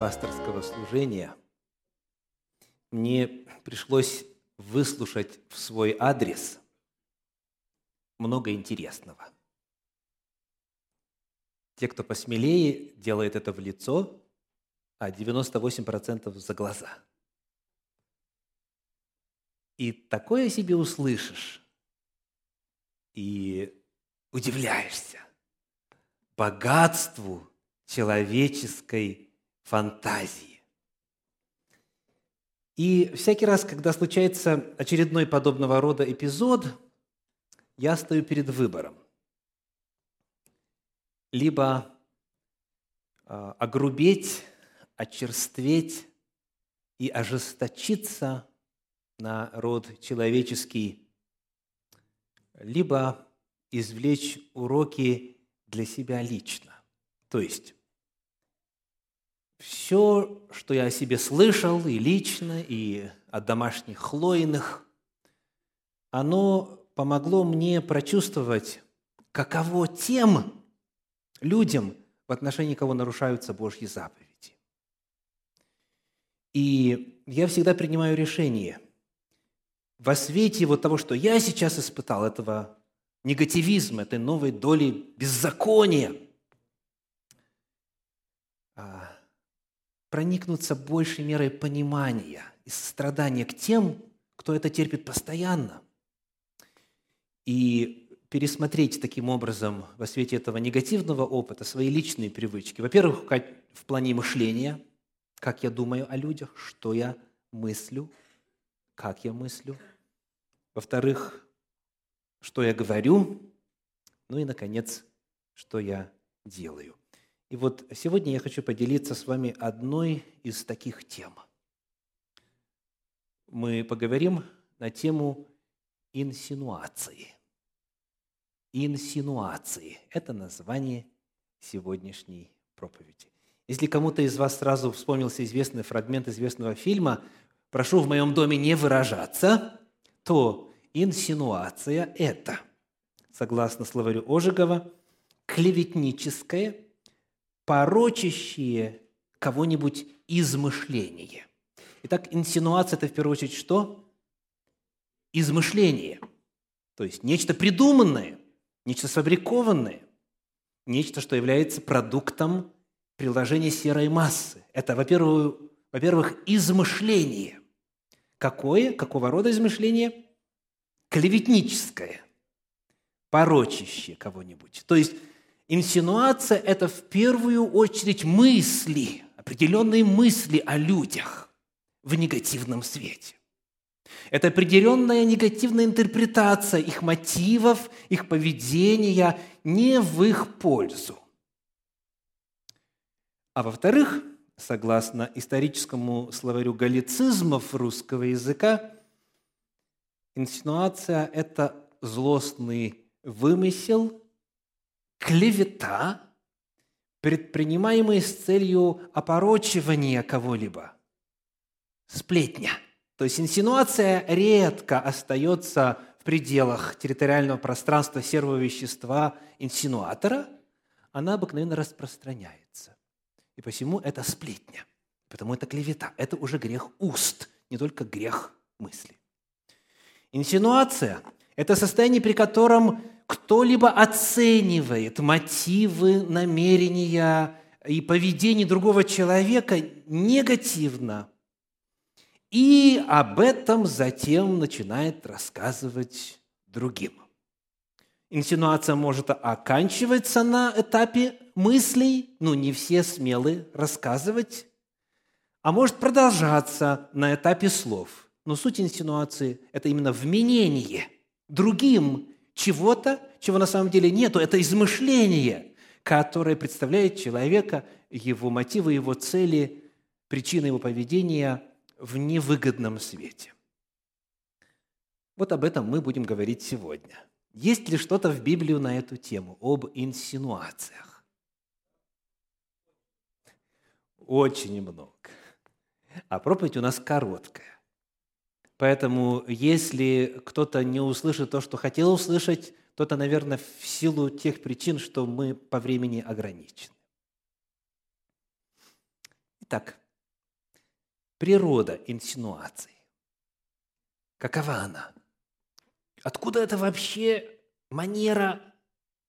пасторского служения мне пришлось выслушать в свой адрес много интересного. Те, кто посмелее, делает это в лицо, а 98% за глаза. И такое себе услышишь, и удивляешься богатству человеческой фантазии. И всякий раз, когда случается очередной подобного рода эпизод, я стою перед выбором. Либо э, огрубеть, очерстветь и ожесточиться на род человеческий, либо извлечь уроки для себя лично. То есть все, что я о себе слышал и лично, и от домашних хлоиных, оно помогло мне прочувствовать, каково тем людям, в отношении кого нарушаются Божьи заповеди. И я всегда принимаю решение во свете вот того, что я сейчас испытал, этого негативизма, этой новой доли беззакония – а, проникнуться большей мерой понимания и сострадания к тем, кто это терпит постоянно. И пересмотреть таким образом во свете этого негативного опыта свои личные привычки. Во-первых, в плане мышления, как я думаю о людях, что я мыслю, как я мыслю. Во-вторых, что я говорю. Ну и, наконец, что я делаю. И вот сегодня я хочу поделиться с вами одной из таких тем. Мы поговорим на тему инсинуации. Инсинуации – это название сегодняшней проповеди. Если кому-то из вас сразу вспомнился известный фрагмент известного фильма «Прошу в моем доме не выражаться», то инсинуация – это, согласно словарю Ожегова, клеветническое – порочащие кого-нибудь измышление. Итак, инсинуация – это в первую очередь что? Измышление. То есть нечто придуманное, нечто сфабрикованное, нечто, что является продуктом приложения серой массы. Это, во-первых, во-первых, измышление. Какое? Какого рода измышление? Клеветническое, порочащее кого-нибудь. То есть Инсинуация – это в первую очередь мысли, определенные мысли о людях в негативном свете. Это определенная негативная интерпретация их мотивов, их поведения не в их пользу. А во-вторых, согласно историческому словарю галлицизмов русского языка, инсинуация – это злостный вымысел, клевета, предпринимаемая с целью опорочивания кого-либо. Сплетня. То есть инсинуация редко остается в пределах территориального пространства серого вещества инсинуатора, она обыкновенно распространяется. И посему это сплетня, потому это клевета, это уже грех уст, не только грех мысли. Инсинуация – это состояние, при котором кто-либо оценивает мотивы, намерения и поведение другого человека негативно, и об этом затем начинает рассказывать другим. Инсинуация может оканчиваться на этапе мыслей, ну не все смелы рассказывать, а может продолжаться на этапе слов. Но суть инсинуации – это именно вменение другим чего-то, чего на самом деле нету. Это измышление, которое представляет человека, его мотивы, его цели, причины его поведения в невыгодном свете. Вот об этом мы будем говорить сегодня. Есть ли что-то в Библии на эту тему, об инсинуациях? Очень много. А проповедь у нас короткая. Поэтому, если кто-то не услышит то, что хотел услышать, то это, наверное, в силу тех причин, что мы по времени ограничены. Итак, природа инсинуации. Какова она? Откуда это вообще манера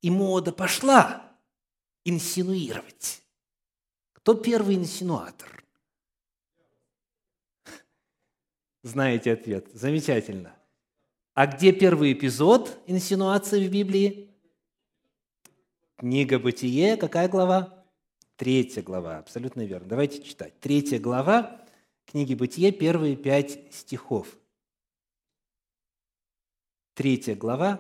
и мода пошла инсинуировать? Кто первый инсинуатор? Знаете ответ. Замечательно. А где первый эпизод инсинуации в Библии? Книга Бытие, какая глава? Третья глава, абсолютно верно. Давайте читать. Третья глава книги Бытие, первые пять стихов. Третья глава,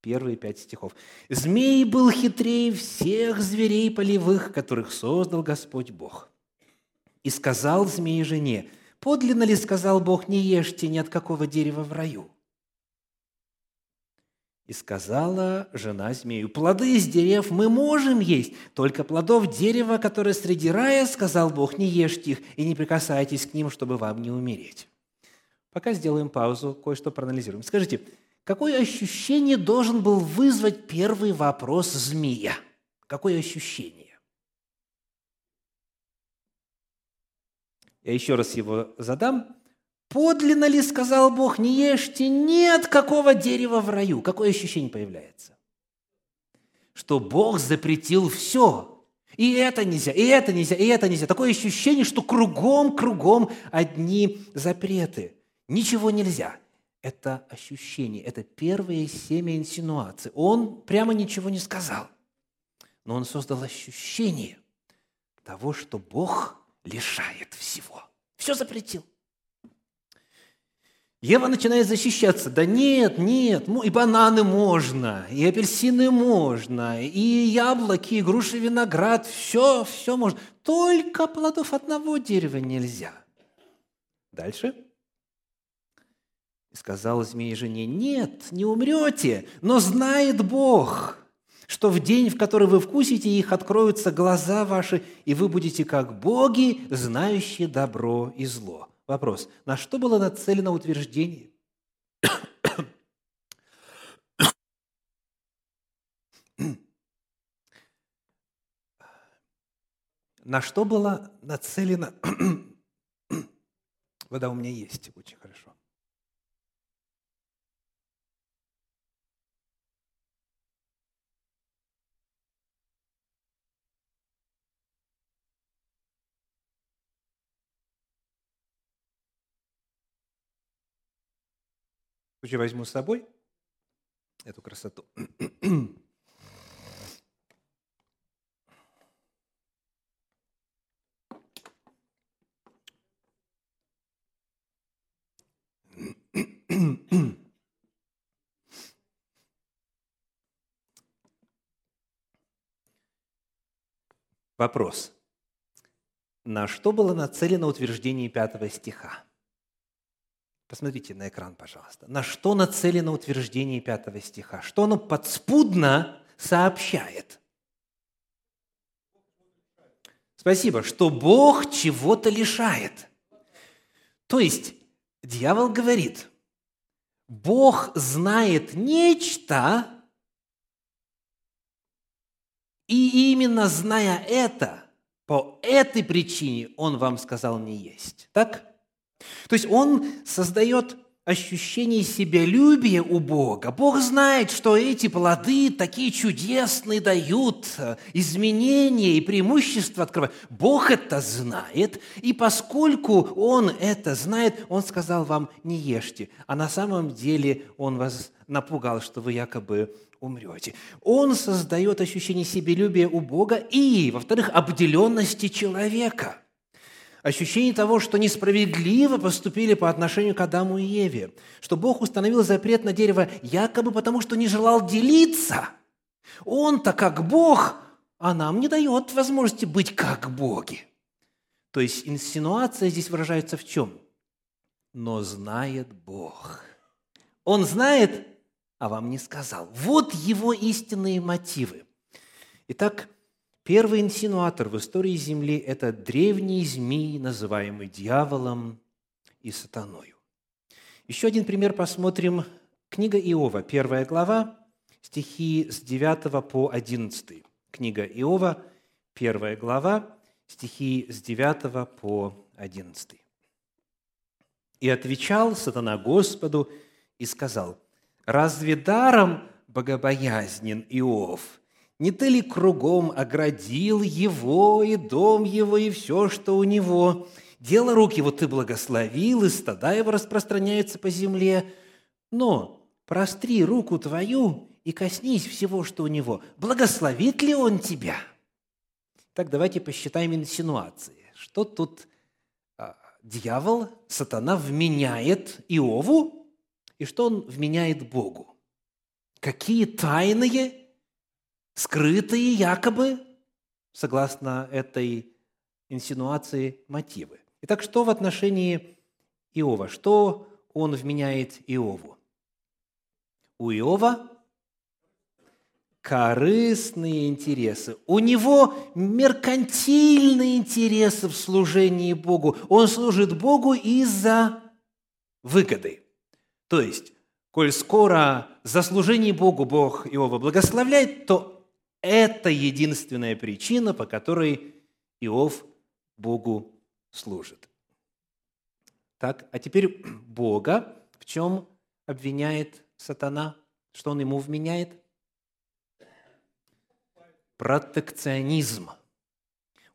первые пять стихов. «Змей был хитрее всех зверей полевых, которых создал Господь Бог. И сказал змей жене, подлинно ли сказал Бог, не ешьте ни от какого дерева в раю?» И сказала жена змею, плоды из дерев мы можем есть, только плодов дерева, которое среди рая, сказал Бог, не ешьте их и не прикасайтесь к ним, чтобы вам не умереть. Пока сделаем паузу, кое-что проанализируем. Скажите, какое ощущение должен был вызвать первый вопрос змея? Какое ощущение? Я еще раз его задам. Подлинно ли, сказал Бог, не ешьте ни от какого дерева в раю? Какое ощущение появляется? Что Бог запретил все. И это нельзя, и это нельзя, и это нельзя. Такое ощущение, что кругом, кругом одни запреты. Ничего нельзя. Это ощущение, это первое семя инсинуации. Он прямо ничего не сказал. Но он создал ощущение того, что Бог лишает всего. Все запретил. Ева начинает защищаться. Да нет, нет, и бананы можно, и апельсины можно, и яблоки, и груши, виноград, все, все можно. Только плодов одного дерева нельзя. Дальше. И сказал змей жене, нет, не умрете, но знает Бог, что в день, в который вы вкусите их, откроются глаза ваши, и вы будете как боги, знающие добро и зло. Вопрос. На что было нацелено утверждение? На что было нацелено... Вода у меня есть, очень хорошо. Случае возьму с собой эту красоту. Вопрос. На что было нацелено утверждение пятого стиха? Посмотрите на экран, пожалуйста. На что нацелено утверждение пятого стиха? Что оно подспудно сообщает? Спасибо, что Бог чего-то лишает. То есть дьявол говорит, Бог знает нечто, и именно зная это, по этой причине Он вам сказал не есть. Так? То есть он создает ощущение себялюбия у Бога. Бог знает, что эти плоды такие чудесные дают, э, изменения и преимущества открывают. Бог это знает, и поскольку Он это знает, Он сказал вам, не ешьте. А на самом деле Он вас напугал, что вы якобы умрете. Он создает ощущение себялюбия у Бога и, во-вторых, обделенности человека – ощущение того, что несправедливо поступили по отношению к Адаму и Еве, что Бог установил запрет на дерево якобы потому, что не желал делиться. Он-то как Бог, а нам не дает возможности быть как боги. То есть инсинуация здесь выражается в чем? Но знает Бог. Он знает, а вам не сказал. Вот его истинные мотивы. Итак, Первый инсинуатор в истории Земли – это древний змей, называемый дьяволом и сатаною. Еще один пример посмотрим. Книга Иова, первая глава, стихи с 9 по 11. Книга Иова, первая глава, стихи с 9 по 11. «И отвечал сатана Господу и сказал, «Разве даром богобоязнен Иов? Не ты ли кругом оградил его и дом его и все, что у него? Дело рук его ты благословил, и стада его распространяются по земле. Но простри руку твою и коснись всего, что у него. Благословит ли он тебя?» Так давайте посчитаем инсинуации. Что тут а, дьявол, сатана вменяет Иову, и что он вменяет Богу? Какие тайные, скрытые якобы, согласно этой инсинуации, мотивы? Итак, что в отношении Иова? Что он вменяет Иову? У Иова корыстные интересы. У него меркантильные интересы в служении Богу. Он служит Богу из-за выгоды. То есть, коль скоро за служение Богу Бог Иова благословляет, то это единственная причина, по которой Иов Богу служит. Так, а теперь Бога в чем обвиняет сатана? Что он ему вменяет? протекционизм.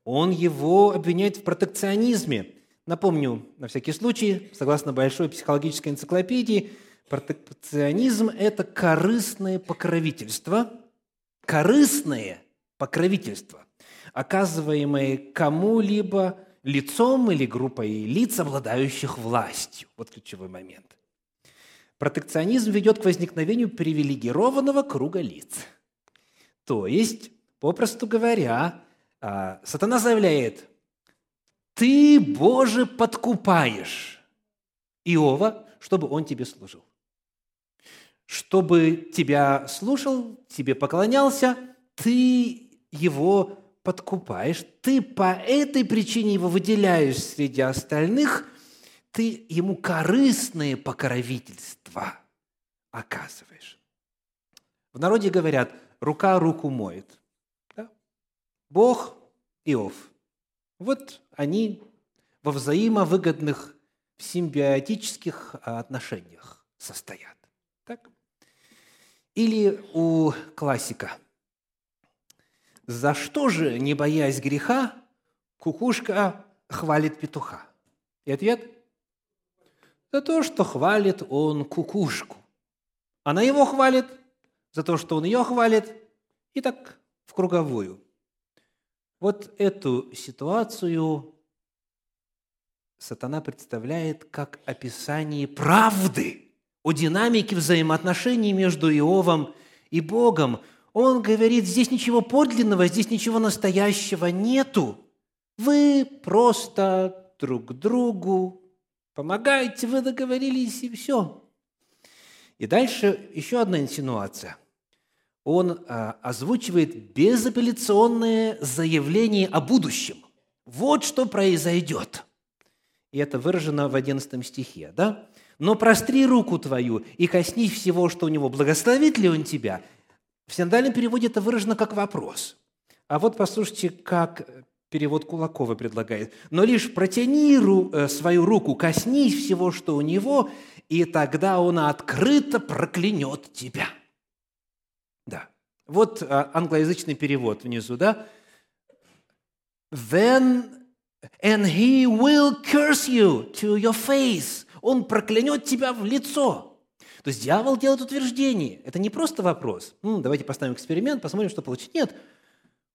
Он его обвиняет в протекционизме. Напомню, на всякий случай, согласно большой психологической энциклопедии, протекционизм – это корыстное покровительство, корыстное покровительство, оказываемое кому-либо лицом или группой лиц, обладающих властью. Вот ключевой момент. Протекционизм ведет к возникновению привилегированного круга лиц. То есть Попросту говоря, а, сатана заявляет, ты, Боже, подкупаешь Иова, чтобы он тебе служил. Чтобы тебя слушал, тебе поклонялся, ты его подкупаешь, ты по этой причине его выделяешь среди остальных, ты ему корыстные покровительства оказываешь. В народе говорят, рука руку моет. Бог, Иов. Вот они во взаимовыгодных, симбиотических отношениях состоят. Так? Или у классика. За что же, не боясь греха, кукушка хвалит петуха? И ответ – за то, что хвалит он кукушку. Она его хвалит, за то, что он ее хвалит, и так в круговую. Вот эту ситуацию сатана представляет как описание правды о динамике взаимоотношений между Иовом и Богом. Он говорит, здесь ничего подлинного, здесь ничего настоящего нету. Вы просто друг другу помогаете, вы договорились, и все. И дальше еще одна инсинуация он а, озвучивает безапелляционное заявление о будущем. Вот что произойдет. И это выражено в 11 стихе, да? «Но простри руку твою и коснись всего, что у него. Благословит ли он тебя?» В синодальном переводе это выражено как вопрос. А вот послушайте, как перевод Кулакова предлагает. «Но лишь протяни э, свою руку, коснись всего, что у него, и тогда он открыто проклянет тебя». Да. Вот а, англоязычный перевод внизу, да? Then and he will curse you to your face. Он проклянет тебя в лицо. То есть дьявол делает утверждение. Это не просто вопрос. М, давайте поставим эксперимент, посмотрим, что получится. Нет.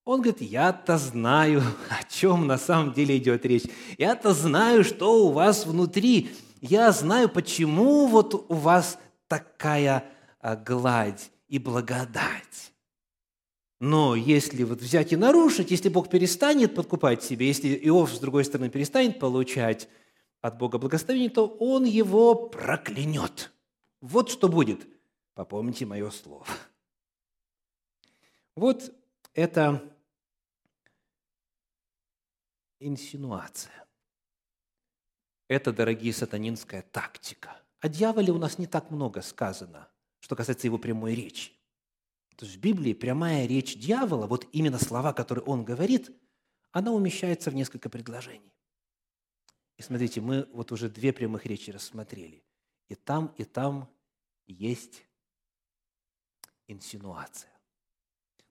Он говорит, я-то знаю, о чем на самом деле идет речь. Я-то знаю, что у вас внутри. Я знаю, почему вот у вас такая а, гладь и благодать. Но если вот взять и нарушить, если Бог перестанет подкупать себе, если Иов, с другой стороны, перестанет получать от Бога благословение, то он его проклянет. Вот что будет. Попомните мое слово. Вот это инсинуация. Это, дорогие, сатанинская тактика. О дьяволе у нас не так много сказано – что касается его прямой речи. То есть в Библии прямая речь дьявола, вот именно слова, которые он говорит, она умещается в несколько предложений. И смотрите, мы вот уже две прямых речи рассмотрели. И там, и там есть инсинуация.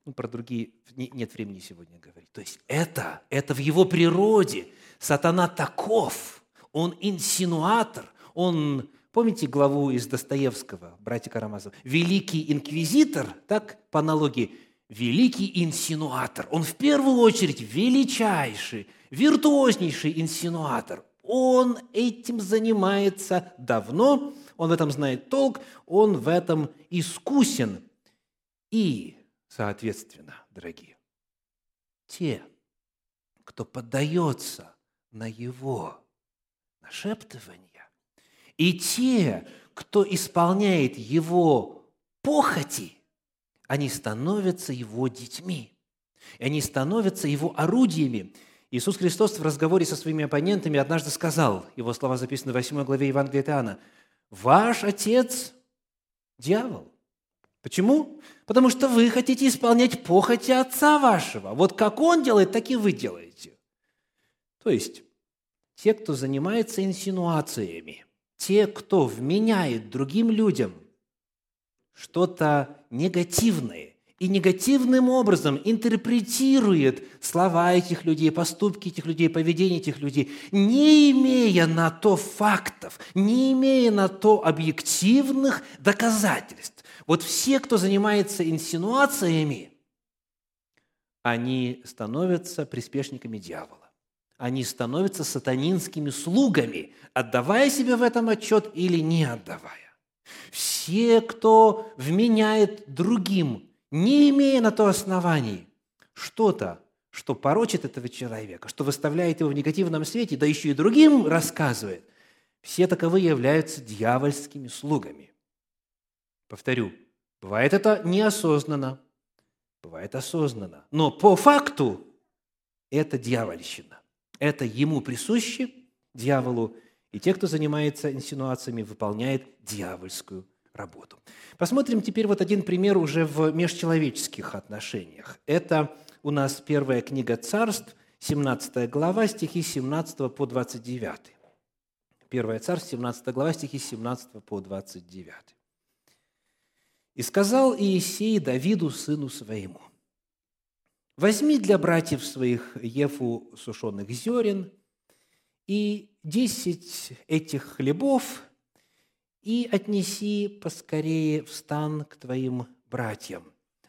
Ну, про другие нет времени сегодня говорить. То есть это, это в его природе. Сатана таков. Он инсинуатор. Он, помните главу из Достоевского, братья Карамазов? Великий инквизитор, так, по аналогии, великий инсинуатор. Он в первую очередь величайший, виртуознейший инсинуатор. Он этим занимается давно, он в этом знает толк, он в этом искусен. И, соответственно, дорогие, те, кто поддается на его нашептывания, и те, кто исполняет его похоти, они становятся его детьми. И они становятся его орудиями. Иисус Христос в разговоре со своими оппонентами однажды сказал, его слова записаны в 8 главе Евангелия Иоанна, «Ваш отец – дьявол». Почему? Потому что вы хотите исполнять похоти отца вашего. Вот как он делает, так и вы делаете. То есть, те, кто занимается инсинуациями, те, кто вменяет другим людям что-то негативное и негативным образом интерпретирует слова этих людей, поступки этих людей, поведение этих людей, не имея на то фактов, не имея на то объективных доказательств. Вот все, кто занимается инсинуациями, они становятся приспешниками дьявола. Они становятся сатанинскими слугами, отдавая себе в этом отчет или не отдавая. Все, кто вменяет другим не имея на то оснований, что-то, что порочит этого человека, что выставляет его в негативном свете, да еще и другим рассказывает, все таковы являются дьявольскими слугами. Повторю, бывает это неосознанно, бывает осознанно, но по факту это дьявольщина. Это ему присуще, дьяволу, и те, кто занимается инсинуациями, выполняет дьявольскую работу. Посмотрим теперь вот один пример уже в межчеловеческих отношениях. Это у нас первая книга царств, 17 глава, стихи 17 по 29. Первая царств, 17 глава, стихи 17 по 29. «И сказал Иисей Давиду, сыну своему, «Возьми для братьев своих ефу сушеных зерен и десять этих хлебов и отнеси поскорее в стан к твоим братьям.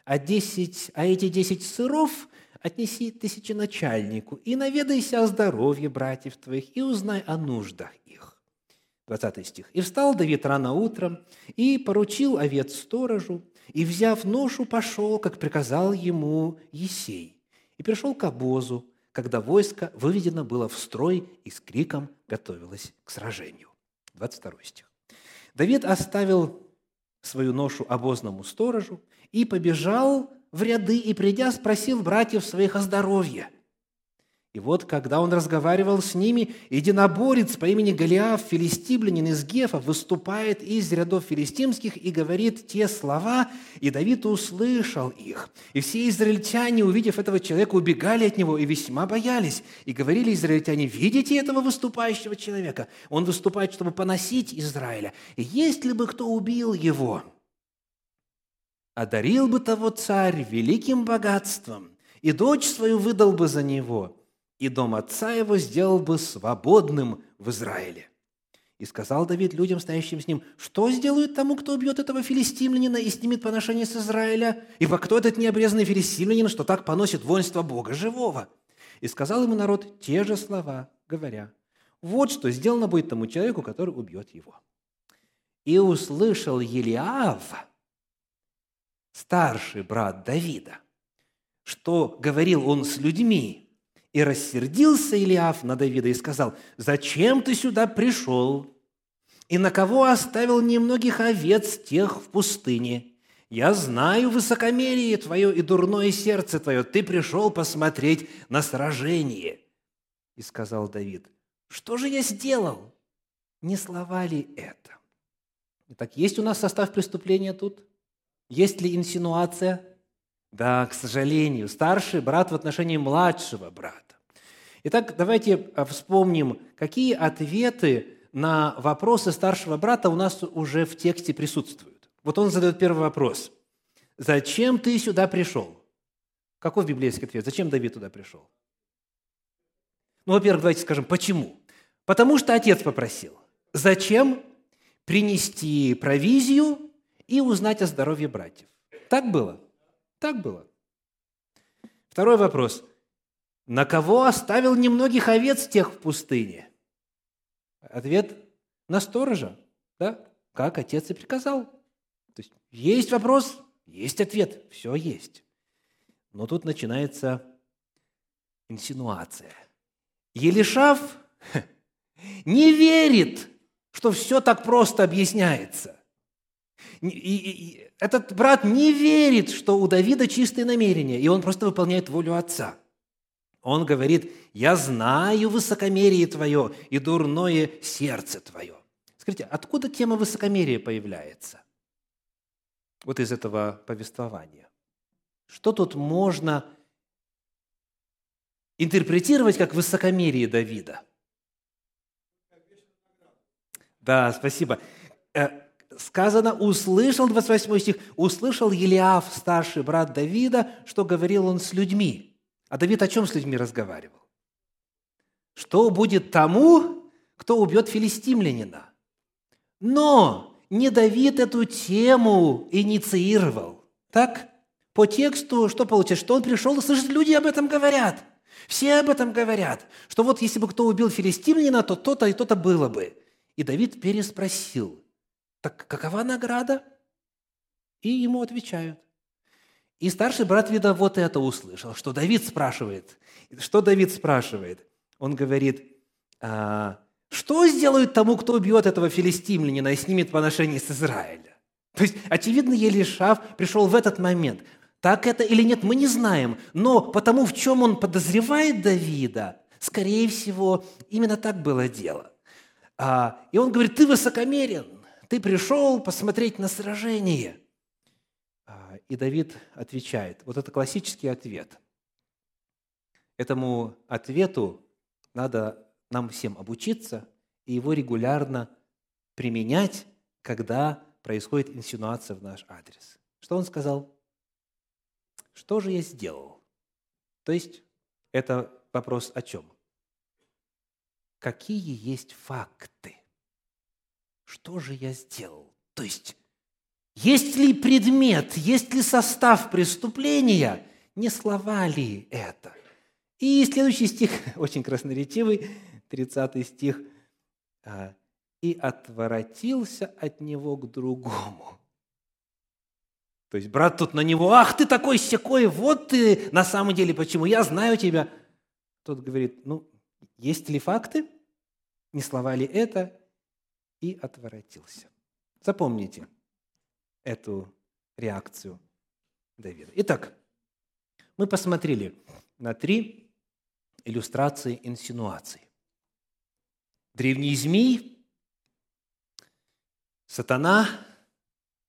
А, десять, а эти десять сыров отнеси тысяченачальнику и наведайся о здоровье братьев твоих и узнай о нуждах их». 20 стих. «И встал Давид рано утром и поручил овец сторожу, и, взяв ношу, пошел, как приказал ему Есей, и пришел к обозу, когда войско выведено было в строй и с криком готовилось к сражению». 22 стих. Давид оставил свою ношу обозному сторожу и побежал в ряды и, придя, спросил братьев своих о здоровье. И вот, когда он разговаривал с ними, единоборец по имени Голиаф, филистимлянин из Гефа, выступает из рядов филистимских и говорит те слова, и Давид услышал их. И все израильтяне, увидев этого человека, убегали от него и весьма боялись. И говорили израильтяне, видите этого выступающего человека? Он выступает, чтобы поносить Израиля. И ли бы кто убил его? Одарил бы того царь великим богатством, и дочь свою выдал бы за него – и дом отца его сделал бы свободным в Израиле. И сказал Давид людям, стоящим с ним, что сделают тому, кто убьет этого филистимлянина и снимет поношение с Израиля? Ибо кто этот необрезанный филистимлянин, что так поносит воинство Бога живого? И сказал ему народ те же слова, говоря, вот что сделано будет тому человеку, который убьет его. И услышал Елиав, старший брат Давида, что говорил он с людьми, и рассердился Илиаф на Давида и сказал, «Зачем ты сюда пришел? И на кого оставил немногих овец тех в пустыне? Я знаю высокомерие твое и дурное сердце твое. Ты пришел посмотреть на сражение». И сказал Давид, «Что же я сделал? Не слова ли это?» Итак, есть у нас состав преступления тут? Есть ли инсинуация? Да, к сожалению, старший брат в отношении младшего брата. Итак, давайте а, вспомним, какие ответы на вопросы старшего брата у нас уже в тексте присутствуют. Вот он задает первый вопрос. «Зачем ты сюда пришел?» Какой библейский ответ? Зачем Давид туда пришел? Ну, во-первых, давайте скажем, почему? Потому что отец попросил. Зачем? Принести провизию и узнать о здоровье братьев. Так было? Так было. Второй вопрос. На кого оставил немногих овец тех в пустыне? Ответ – на сторожа, да? как отец и приказал. То есть есть вопрос, есть ответ, все есть. Но тут начинается инсинуация. Елишав не верит, что все так просто объясняется. И, и, и этот брат не верит, что у Давида чистые намерения, и он просто выполняет волю отца. Он говорит, я знаю высокомерие твое и дурное сердце твое. Скажите, откуда тема высокомерия появляется? Вот из этого повествования. Что тут можно интерпретировать как высокомерие Давида? Да, спасибо. Сказано, услышал, 28 стих, услышал Елиав, старший брат Давида, что говорил он с людьми. А Давид о чем с людьми разговаривал? Что будет тому, кто убьет филистимлянина? Но не Давид эту тему инициировал. Так? По тексту что получается? Что он пришел и слышит, люди об этом говорят. Все об этом говорят. Что вот если бы кто убил филистимлянина, то то-то и то-то было бы. И Давид переспросил, так какова награда? И ему отвечают. И старший брат, вида, вот это услышал, что Давид спрашивает. Что Давид спрашивает? Он говорит, а, что сделают тому, кто убьет этого филистимлянина и снимет поношение с Израиля? То есть, очевидно, Елишав пришел в этот момент. Так это или нет, мы не знаем. Но потому, в чем он подозревает Давида, скорее всего, именно так было дело. А, и он говорит, ты высокомерен, ты пришел посмотреть на сражение. А, и Давид отвечает. Вот это классический ответ. Этому ответу надо нам всем обучиться и его регулярно применять, когда происходит инсинуация в наш адрес. Что он сказал? Что же я сделал? То есть это вопрос о чем? Какие есть факты? Что же я сделал? То есть, есть ли предмет, есть ли состав преступления, не слова ли это? И следующий стих, очень красноречивый, 30 стих. «А, «И отворотился от него к другому». То есть брат тут на него, ах, ты такой секой, вот ты на самом деле почему, я знаю тебя. Тот говорит, ну, есть ли факты? Не слова ли это? И отворотился. Запомните эту реакцию Давида. Итак, мы посмотрели на три иллюстрации инсинуаций. Древний змей, сатана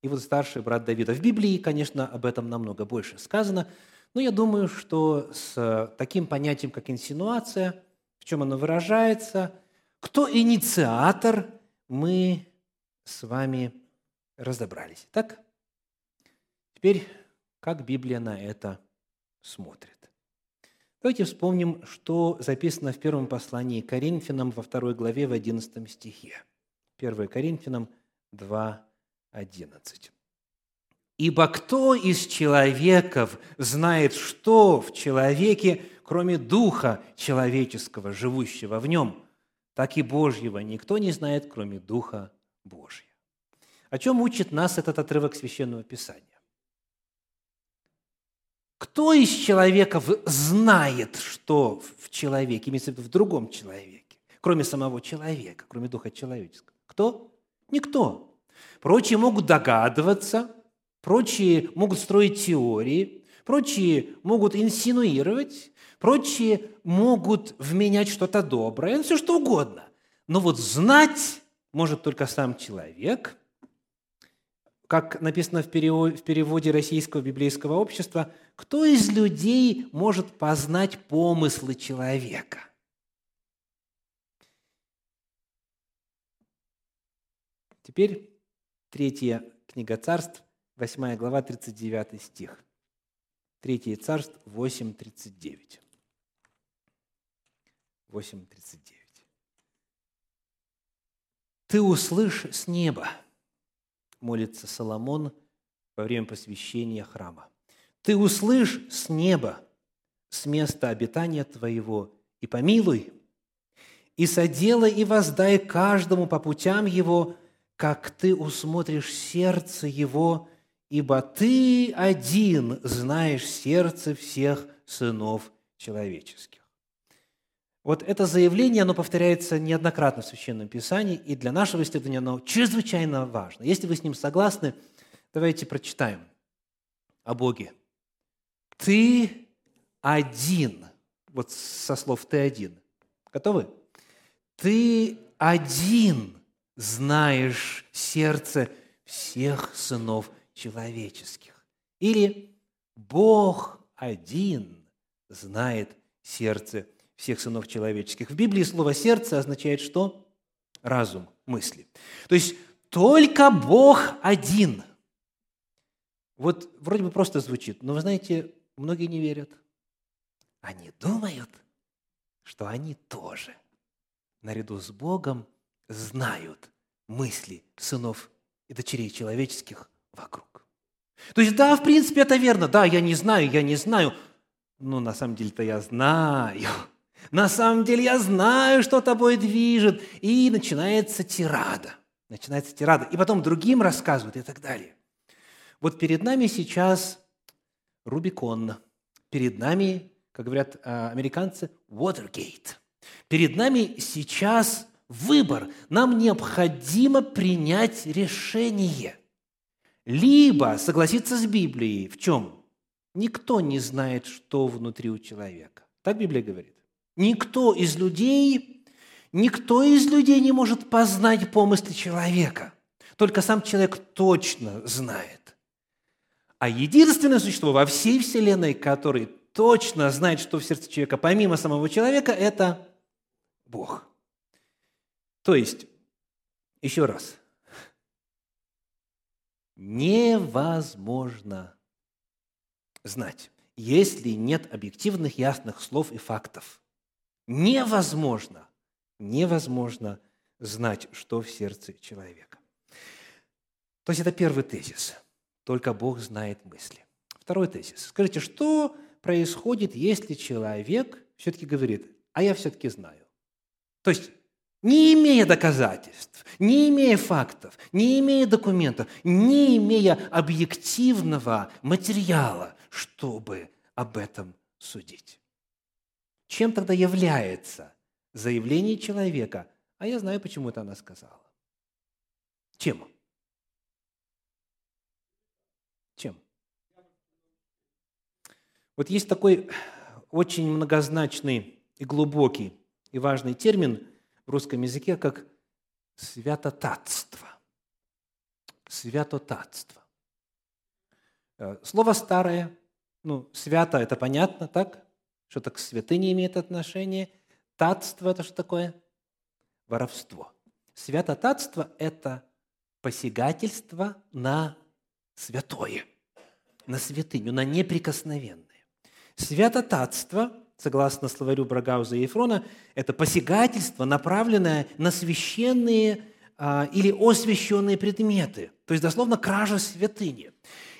и вот старший брат Давида. В Библии, конечно, об этом намного больше сказано, но я думаю, что с таким понятием, как инсинуация, в чем оно выражается, кто инициатор – мы с вами разобрались. Так? Теперь, как Библия на это смотрит? Давайте вспомним, что записано в первом послании Коринфянам во второй главе в 11 стихе. 1 Коринфянам 2, 11. «Ибо кто из человеков знает, что в человеке, кроме духа человеческого, живущего в нем? Так и Божьего никто не знает, кроме Духа Божьего. О чем учит нас этот отрывок Священного Писания? Кто из человеков знает, что в человеке, имеется в виду в другом человеке, кроме самого человека, кроме духа человеческого? Кто? Никто. Прочие могут догадываться, прочие могут строить теории, прочие могут инсинуировать, Прочие могут вменять что-то доброе, все что угодно. Но вот знать может только сам человек. Как написано в переводе российского библейского общества, кто из людей может познать помыслы человека? Теперь третья книга царств, 8 глава, 39 стих. Третье царств, 8, 39. 8.39. «Ты услышь с неба», молится Соломон во время посвящения храма. «Ты услышь с неба, с места обитания твоего, и помилуй, и соделай и воздай каждому по путям его, как ты усмотришь сердце его, ибо ты один знаешь сердце всех сынов человеческих». Вот это заявление, оно повторяется неоднократно в Священном Писании, и для нашего исследования оно чрезвычайно важно. Если вы с ним согласны, давайте прочитаем о Боге. «Ты один». Вот со слов «ты один». Готовы? «Ты один знаешь сердце всех сынов человеческих». Или «Бог один знает сердце всех сынов человеческих. В Библии слово «сердце» означает что? Разум, мысли. То есть только Бог один. Вот вроде бы просто звучит, но вы знаете, многие не верят. Они думают, что они тоже наряду с Богом знают мысли сынов и дочерей человеческих вокруг. То есть, да, в принципе, это верно. Да, я не знаю, я не знаю. Но на самом деле-то я знаю. На самом деле я знаю, что тобой движет. И начинается тирада. Начинается тирада. И потом другим рассказывают и так далее. Вот перед нами сейчас Рубикон. Перед нами, как говорят а, американцы, Watergate. Перед нами сейчас выбор. Нам необходимо принять решение. Либо согласиться с Библией. В чем? Никто не знает, что внутри у человека. Так Библия говорит. Никто из людей, никто из людей не может познать помысли человека. Только сам человек точно знает. А единственное существо во всей Вселенной, который точно знает, что в сердце человека, помимо самого человека, это Бог. То есть, еще раз, невозможно знать, если нет объективных ясных слов и фактов невозможно, невозможно знать, что в сердце человека. То есть это первый тезис. Только Бог знает мысли. Второй тезис. Скажите, что происходит, если человек все-таки говорит, а я все-таки знаю? То есть, не имея доказательств, не имея фактов, не имея документов, не имея объективного материала, чтобы об этом судить. Чем тогда является заявление человека? А я знаю, почему это она сказала. Чем? Чем? Вот есть такой очень многозначный и глубокий и важный термин в русском языке, как святотатство. Святотатство. Э, слово старое, ну, свято – это понятно, так? Что-то к святыне имеет отношение. Татство – это что такое? Воровство. Святотатство – это посягательство на святое, на святыню, на неприкосновенное. Святотатство, согласно словарю Брагауза и Ефрона, это посягательство, направленное на священные а, или освященные предметы, то есть дословно кража святыни.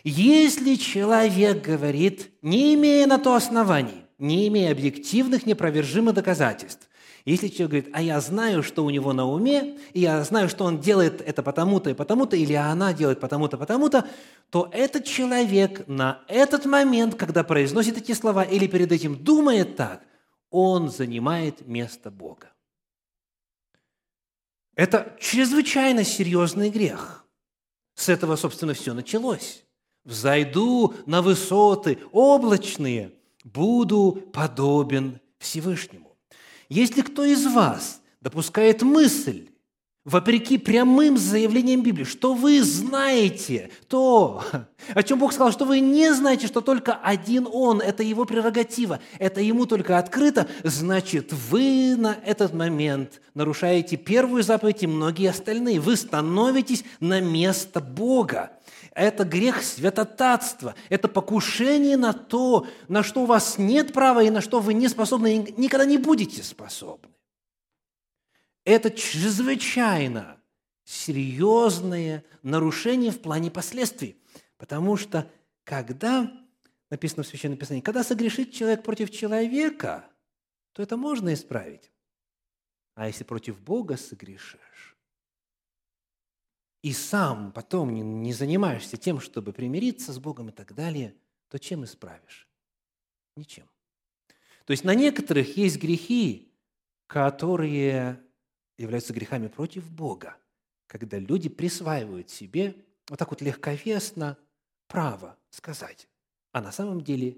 Если человек говорит, не имея на то оснований, не имея объективных, непровержимых доказательств. Если человек говорит, а я знаю, что у него на уме, и я знаю, что он делает это потому-то и потому-то, или она делает потому-то, потому-то, то этот человек на этот момент, когда произносит эти слова или перед этим думает так, он занимает место Бога. Это чрезвычайно серьезный грех. С этого, собственно, все началось. «Взойду на высоты облачные, буду подобен Всевышнему. Если кто из вас допускает мысль, вопреки прямым заявлениям Библии, что вы знаете то, о чем Бог сказал, что вы не знаете, что только один Он, это Его прерогатива, это Ему только открыто, значит, вы на этот момент нарушаете первую заповедь и многие остальные. Вы становитесь на место Бога. Это грех святотатства, это покушение на то, на что у вас нет права и на что вы не способны и никогда не будете способны. Это чрезвычайно серьезное нарушение в плане последствий. Потому что когда, написано в Священном Писании, когда согрешит человек против человека, то это можно исправить. А если против Бога согрешишь, и сам потом не, занимаешься тем, чтобы примириться с Богом и так далее, то чем исправишь? Ничем. То есть на некоторых есть грехи, которые являются грехами против Бога, когда люди присваивают себе вот так вот легковесно право сказать, а на самом деле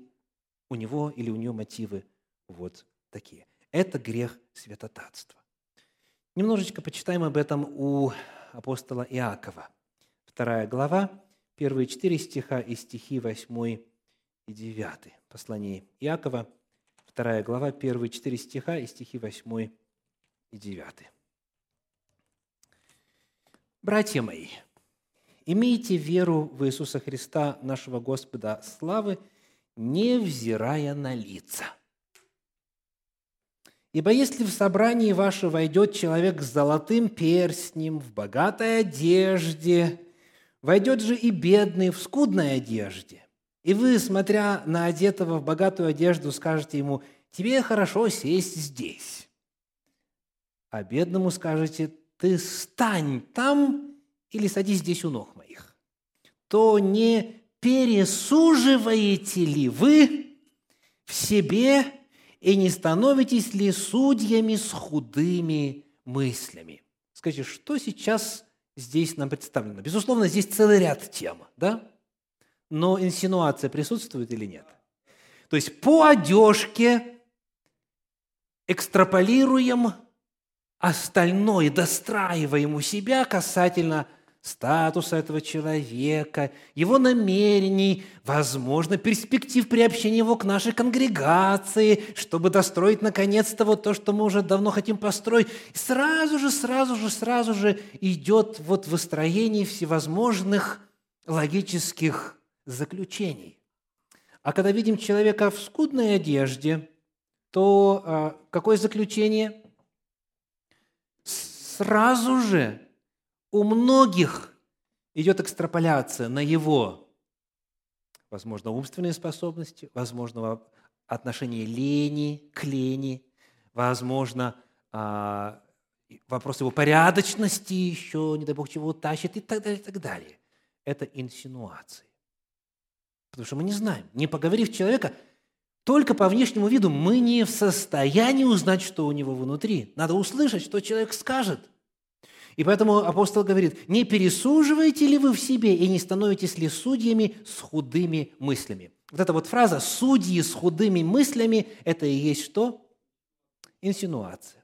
у него или у нее мотивы вот такие. Это грех святотатства. Немножечко почитаем об этом у апостола Иакова. Вторая глава, первые четыре стиха и стихи 8 и 9. Послание Иакова, вторая глава, первые четыре стиха и стихи 8 и 9. Братья мои, имейте веру в Иисуса Христа, нашего Господа славы, невзирая на лица. Ибо если в собрании ваше войдет человек с золотым перстнем, в богатой одежде, войдет же и бедный в скудной одежде, и вы, смотря на одетого в богатую одежду, скажете ему, тебе хорошо сесть здесь. А бедному скажете, ты стань там или садись здесь у ног моих, то не пересуживаете ли вы в себе и не становитесь ли судьями с худыми мыслями? Скажите, что сейчас здесь нам представлено? Безусловно, здесь целый ряд тем, да? Но инсинуация присутствует или нет? То есть по одежке экстраполируем остальное достраиваем у себя касательно статуса этого человека, его намерений, возможно, перспектив приобщения его к нашей конгрегации, чтобы достроить наконец-то вот то, что мы уже давно хотим построить. И сразу же, сразу же, сразу же идет вот выстроение всевозможных логических заключений. А когда видим человека в скудной одежде, то а, какое заключение – сразу же у многих идет экстраполяция на его, возможно, умственные способности, возможно, отношение лени к лени, возможно, а, вопрос его порядочности еще, не дай бог, чего тащит и так далее, и так далее. Это инсинуации. Потому что мы не знаем. Не поговорив человека, только по внешнему виду мы не в состоянии узнать, что у него внутри. Надо услышать, что человек скажет. И поэтому апостол говорит, не пересуживаете ли вы в себе и не становитесь ли судьями с худыми мыслями? Вот эта вот фраза «судьи с худыми мыслями» – это и есть что? Инсинуация.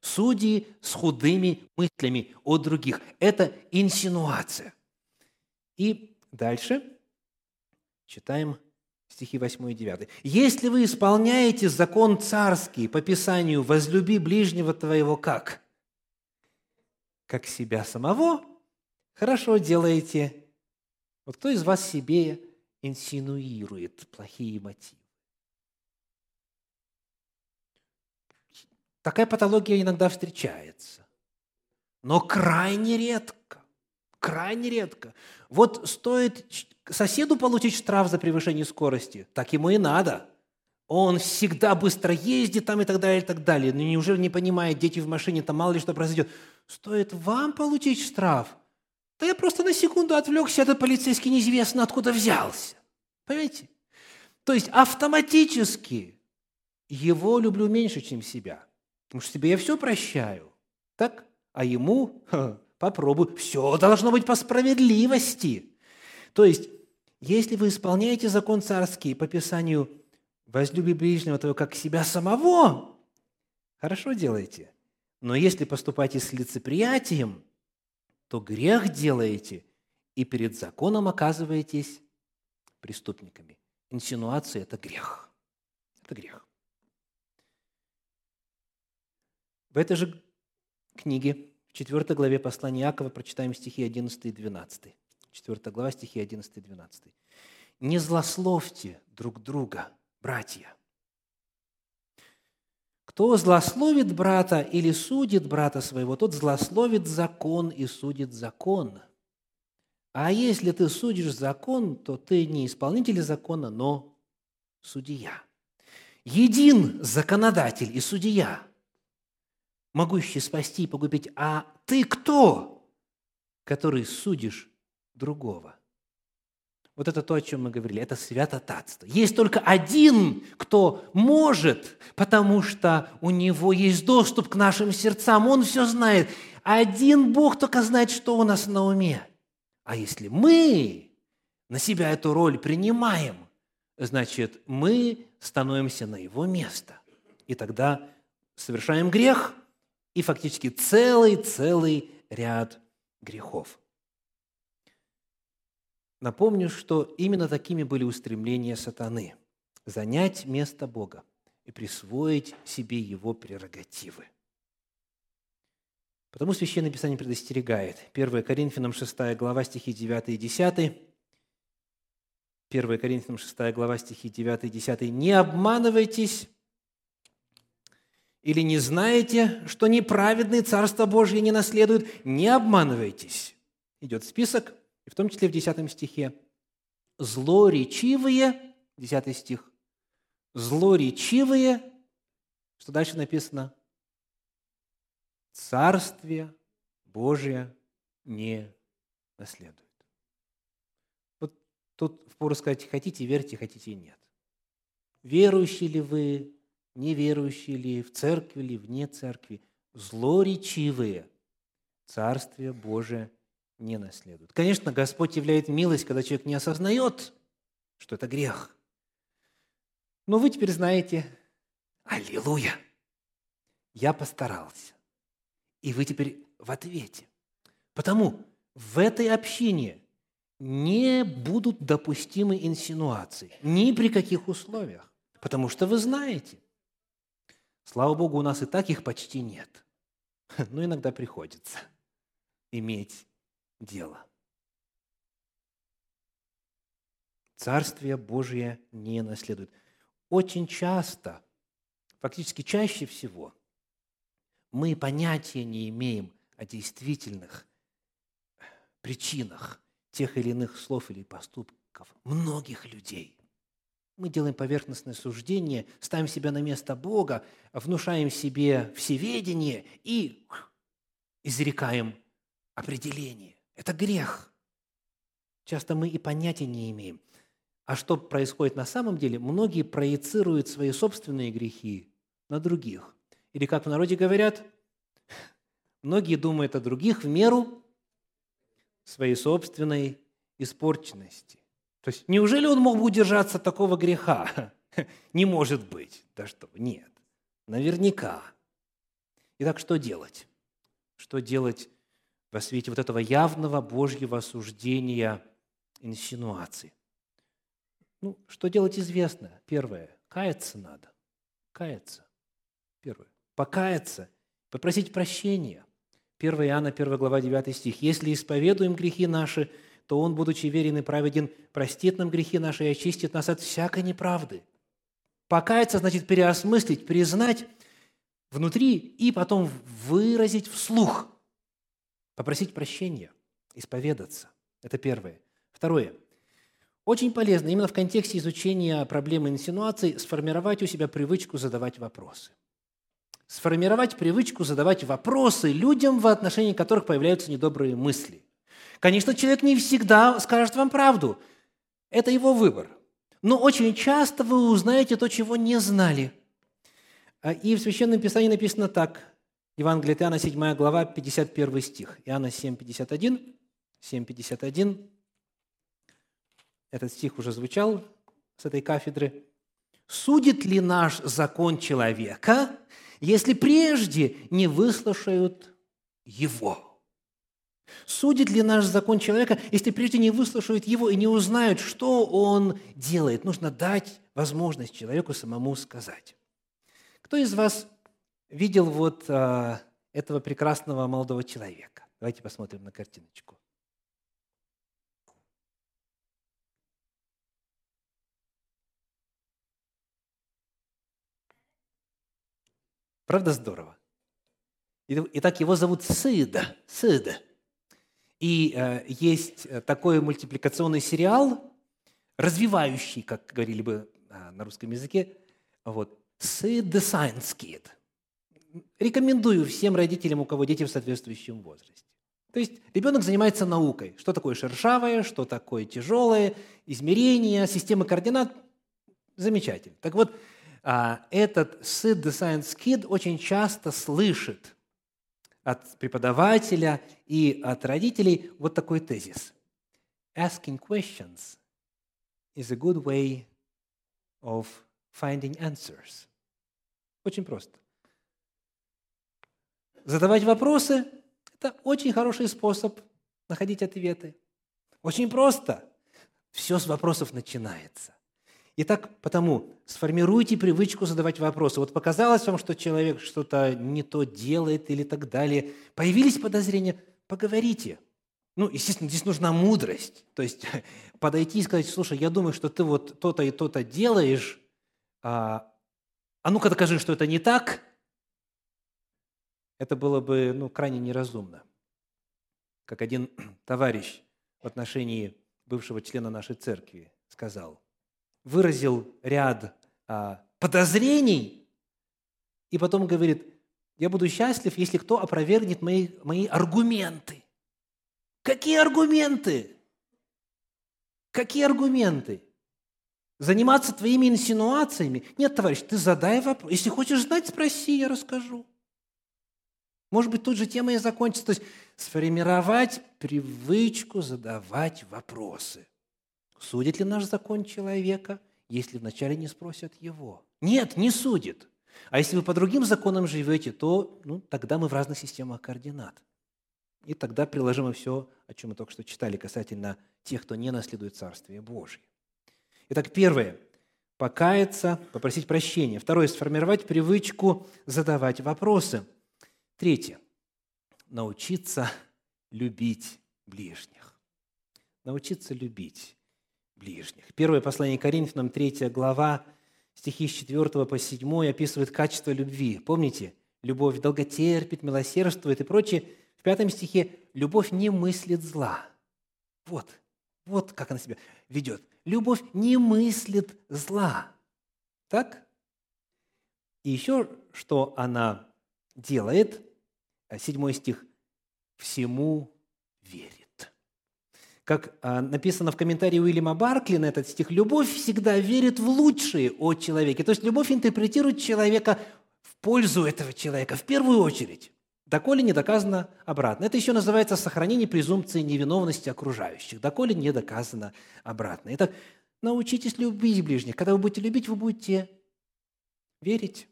Судьи с худыми мыслями о других – это инсинуация. И дальше читаем стихи 8 и 9. «Если вы исполняете закон царский по Писанию «возлюби ближнего твоего как?» Как себя самого, хорошо делаете. Вот кто из вас себе инсинуирует плохие мотивы? Такая патология иногда встречается, но крайне редко. Крайне редко. Вот стоит соседу получить штраф за превышение скорости, так ему и надо. Он всегда быстро ездит там и так далее, и так далее. Но ну, неужели не понимает, дети в машине, там мало ли что произойдет. Стоит вам получить штраф, да я просто на секунду отвлекся, этот полицейский неизвестно откуда взялся. Понимаете? То есть автоматически его люблю меньше, чем себя. Потому что себе я все прощаю. Так? А ему ха, попробуй. Все должно быть по справедливости. То есть, если вы исполняете закон царский по Писанию возлюби ближнего твоего, как себя самого, хорошо делаете. Но если поступаете с лицеприятием, то грех делаете и перед законом оказываетесь преступниками. Инсинуация – это грех. Это грех. В этой же книге, в 4 главе послания Иакова, прочитаем стихи 11 и 12. 4 глава, стихи 11 и 12. «Не злословьте друг друга, братья. Кто злословит брата или судит брата своего, тот злословит закон и судит закон. А если ты судишь закон, то ты не исполнитель закона, но судья. Един законодатель и судья – могущий спасти и погубить, а ты кто, который судишь другого? Вот это то, о чем мы говорили, это святотатство. Есть только один, кто может, потому что у него есть доступ к нашим сердцам, он все знает. Один Бог только знает, что у нас на уме. А если мы на себя эту роль принимаем, значит, мы становимся на его место. И тогда совершаем грех, и фактически целый-целый ряд грехов. Напомню, что именно такими были устремления сатаны – занять место Бога и присвоить себе его прерогативы. Потому Священное Писание предостерегает. 1 Коринфянам 6 глава, стихи 9 и 10. 1 Коринфянам 6 глава, стихи 9 и 10. «Не обманывайтесь, или не знаете, что неправедные Царство Божье не наследуют? Не обманывайтесь. Идет список, и в том числе в 10 стихе. Злоречивые, 10 стих, злоречивые, что дальше написано? Царствие Божие не наследует. Вот тут впору сказать, хотите верьте, хотите нет. Верующий ли вы, неверующие ли, в церкви ли, вне церкви, злоречивые, Царствие Божие не наследуют. Конечно, Господь являет милость, когда человек не осознает, что это грех. Но вы теперь знаете, аллилуйя, я постарался. И вы теперь в ответе. Потому в этой общине не будут допустимы инсинуации ни при каких условиях. Потому что вы знаете – Слава Богу, у нас и так их почти нет. Но иногда приходится иметь дело. Царствие Божие не наследует. Очень часто, фактически чаще всего, мы понятия не имеем о действительных причинах тех или иных слов или поступков многих людей. Мы делаем поверхностное суждение, ставим себя на место Бога, внушаем себе всеведение и изрекаем определение. Это грех. Часто мы и понятия не имеем. А что происходит на самом деле? Многие проецируют свои собственные грехи на других. Или, как в народе говорят, многие думают о других в меру своей собственной испорченности. То есть неужели он мог бы удержаться от такого греха? Не может быть. Да что, нет. Наверняка. Итак, что делать? Что делать во свете вот этого явного Божьего осуждения инсинуаций? Ну, что делать известно. Первое. Каяться надо. Каяться. Первое. Покаяться. Попросить прощения. 1 Иоанна, 1 глава, 9 стих. «Если исповедуем грехи наши, то Он, будучи верен и праведен, простит нам грехи наши и очистит нас от всякой неправды. Покаяться значит переосмыслить, признать внутри и потом выразить вслух, попросить прощения, исповедаться. Это первое. Второе. Очень полезно именно в контексте изучения проблемы инсинуаций сформировать у себя привычку задавать вопросы. Сформировать привычку задавать вопросы людям, в отношении которых появляются недобрые мысли – Конечно, человек не всегда скажет вам правду. Это его выбор. Но очень часто вы узнаете то, чего не знали. А, и в Священном Писании написано так. Евангелие от Иоанна, 7 глава, 51 стих. Иоанна 7, 51. 7, 51. Этот стих уже звучал с этой кафедры. судит ли наш закон человека, если прежде не выслушают его? Судит ли наш закон человека, если прежде не выслушают его и не узнают, что он делает? Нужно дать возможность человеку самому сказать. Кто из вас видел вот а, этого прекрасного молодого человека? Давайте посмотрим на картиночку. Правда здорово? Итак, его зовут Сыда. Сыда. И э, есть такой мультипликационный сериал, развивающий, как говорили бы э, на русском языке, вот, the Science Kid. Рекомендую всем родителям, у кого дети в соответствующем возрасте. То есть ребенок занимается наукой. Что такое шершавое, что такое тяжелое, измерения, системы координат. Замечательно. Так вот, а, этот Sid the Science Kid очень часто слышит от преподавателя и от родителей вот такой тезис. Asking questions is a good way of finding answers. Очень просто. Задавать вопросы – это очень хороший способ находить ответы. Очень просто. Все с вопросов начинается. Итак, потому сформируйте привычку задавать вопросы. Вот показалось вам, что человек что-то не то делает или так далее. Появились подозрения, поговорите. Ну, естественно, здесь нужна мудрость. То есть подойти и сказать, слушай, я думаю, что ты вот то-то и то-то делаешь, а, а ну-ка докажи, что это не так. Это было бы ну, крайне неразумно. Как один товарищ в отношении бывшего члена нашей церкви сказал – выразил ряд а, подозрений и потом говорит, я буду счастлив, если кто опровергнет мои, мои аргументы. Какие аргументы? Какие аргументы? Заниматься твоими инсинуациями? Нет, товарищ, ты задай вопрос. Если хочешь знать, спроси, я расскажу. Может быть, тут же тема и закончится. То есть сформировать привычку задавать вопросы. Судит ли наш закон человека, если вначале не спросят его? Нет, не судит. А если вы по другим законам живете, то ну, тогда мы в разных системах координат. И тогда приложимо все, о чем мы только что читали, касательно тех, кто не наследует Царствие Божье. Итак, первое – покаяться, попросить прощения. Второе – сформировать привычку задавать вопросы. Третье – научиться любить ближних. Научиться любить ближних. Первое послание Коринфянам, 3 глава, стихи с 4 по 7 описывает качество любви. Помните? Любовь долготерпит, милосердствует и прочее. В пятом стихе любовь не мыслит зла. Вот, вот как она себя ведет. Любовь не мыслит зла. Так? И еще что она делает, седьмой стих, всему верит как а, написано в комментарии Уильяма Баркли на этот стих, любовь всегда верит в лучшее о человеке. То есть любовь интерпретирует человека в пользу этого человека, в первую очередь. Доколе не доказано обратно. Это еще называется сохранение презумпции невиновности окружающих. Доколе не доказано обратно. Итак, научитесь любить ближних. Когда вы будете любить, вы будете верить.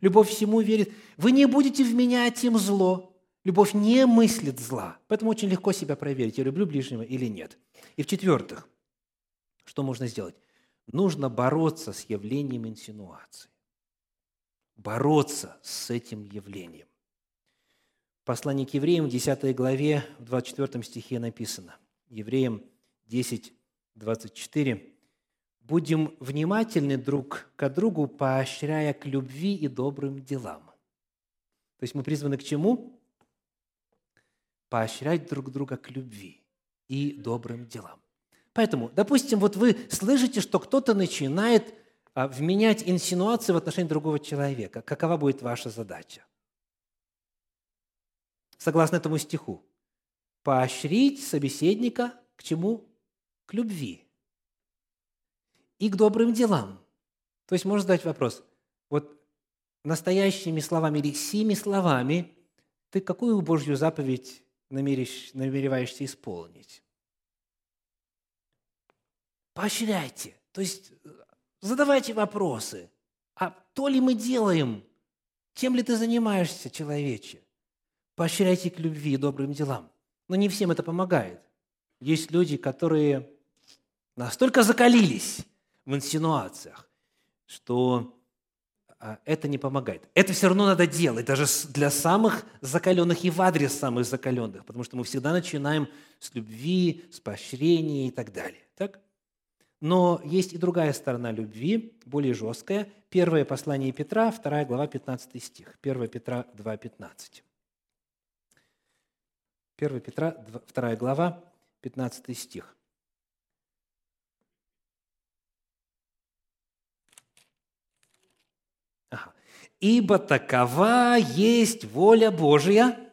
Любовь всему верит. Вы не будете вменять им зло. Любовь не мыслит зла, поэтому очень легко себя проверить, я люблю ближнего или нет. И в-четвертых, что можно сделать? Нужно бороться с явлением инсинуации. Бороться с этим явлением. Послание к евреям в 10 главе, в 24 стихе написано. Евреям 10, 24. «Будем внимательны друг к другу, поощряя к любви и добрым делам». То есть мы призваны к чему? поощрять друг друга к любви и добрым делам. Поэтому, допустим, вот вы слышите, что кто-то начинает а, вменять инсинуации в отношении другого человека. Какова будет ваша задача? Согласно этому стиху, поощрить собеседника к чему? К любви и к добрым делам. То есть можно задать вопрос, вот настоящими словами или сими словами ты какую Божью заповедь намереваешься исполнить. Поощряйте. То есть Задавайте вопросы. А то ли мы делаем? Чем ли ты занимаешься, человече? Поощряйте к любви и добрым делам. Но не всем это помогает. Есть люди, которые настолько закалились в инсинуациях, что а, это не помогает. Это все равно надо делать, даже для самых закаленных и в адрес самых закаленных, потому что мы всегда начинаем с любви, с поощрения и так далее. Так? Но есть и другая сторона любви, более жесткая. Первое послание Петра, 2 глава, 15 стих. 1 Петра 2, 15. 1 Петра, 2 глава, 15 стих. «Ибо такова есть воля Божия,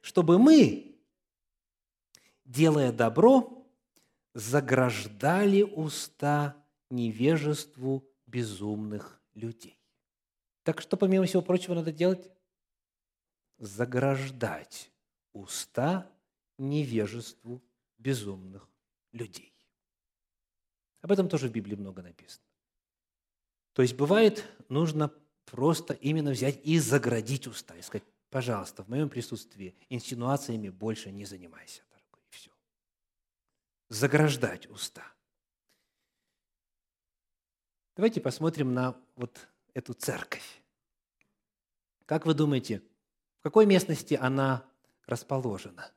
чтобы мы, делая добро, заграждали уста невежеству безумных людей». Так что, помимо всего прочего, надо делать? Заграждать уста невежеству безумных людей. Об этом тоже в Библии много написано. То есть бывает, нужно просто именно взять и заградить уста, и сказать, пожалуйста, в моем присутствии инсинуациями больше не занимайся, дорогой, и все. Заграждать уста. Давайте посмотрим на вот эту церковь. Как вы думаете, в какой местности она расположена?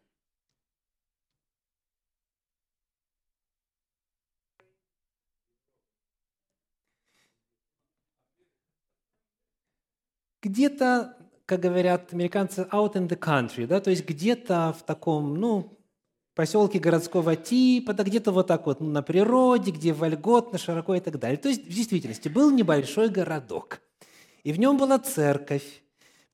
Где-то, как говорят американцы, out in the country, да, то есть где-то в таком, ну, поселке городского типа, да где-то вот так вот ну, на природе, где вольготно, широко и так далее. То есть в действительности был небольшой городок, и в нем была церковь,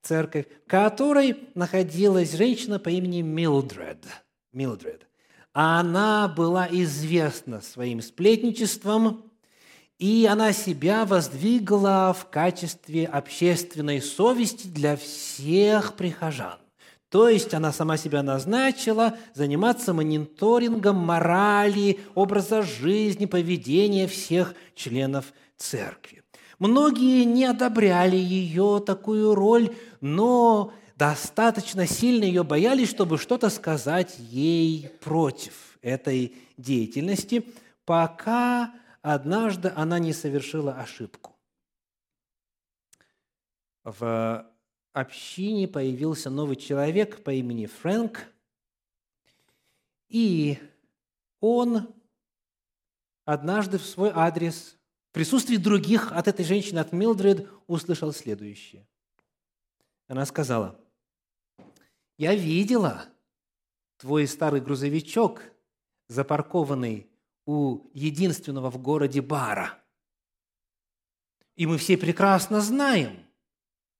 церковь, в которой находилась женщина по имени Милдред. Милдред. Она была известна своим сплетничеством, и она себя воздвигла в качестве общественной совести для всех прихожан. То есть она сама себя назначила заниматься мониторингом морали, образа жизни, поведения всех членов церкви. Многие не одобряли ее такую роль, но достаточно сильно ее боялись, чтобы что-то сказать ей против этой деятельности, пока однажды она не совершила ошибку. В общине появился новый человек по имени Фрэнк, и он однажды в свой адрес в присутствии других от этой женщины, от Милдред, услышал следующее. Она сказала, «Я видела твой старый грузовичок, запаркованный у единственного в городе бара. И мы все прекрасно знаем,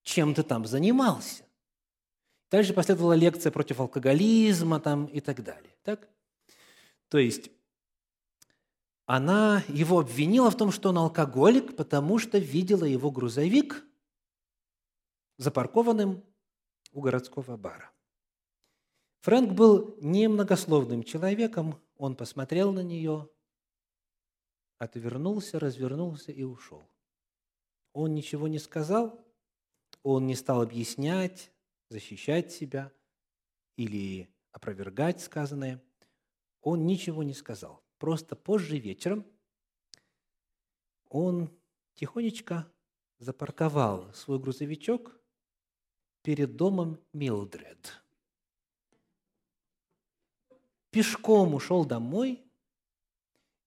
чем ты там занимался. Дальше последовала лекция против алкоголизма там и так далее. Так? То есть она его обвинила в том, что он алкоголик, потому что видела его грузовик запаркованным у городского бара. Фрэнк был немногословным человеком, он посмотрел на нее, отвернулся, развернулся и ушел. Он ничего не сказал, он не стал объяснять, защищать себя или опровергать сказанное. Он ничего не сказал. Просто позже вечером он тихонечко запарковал свой грузовичок перед домом Милдред. Пешком ушел домой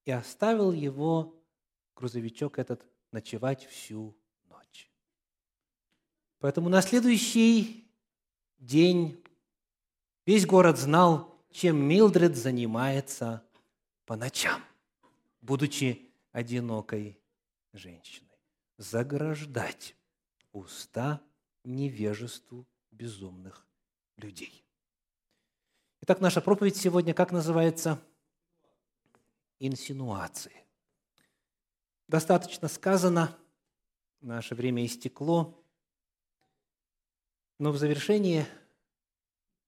и оставил его, грузовичок этот, ночевать всю ночь. Поэтому на следующий день весь город знал, чем Милдред занимается по ночам, будучи одинокой женщиной. Заграждать уста невежеству безумных людей. Итак, наша проповедь сегодня как называется – инсинуации. Достаточно сказано, наше время истекло, но в завершение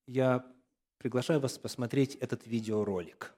я приглашаю вас посмотреть этот видеоролик.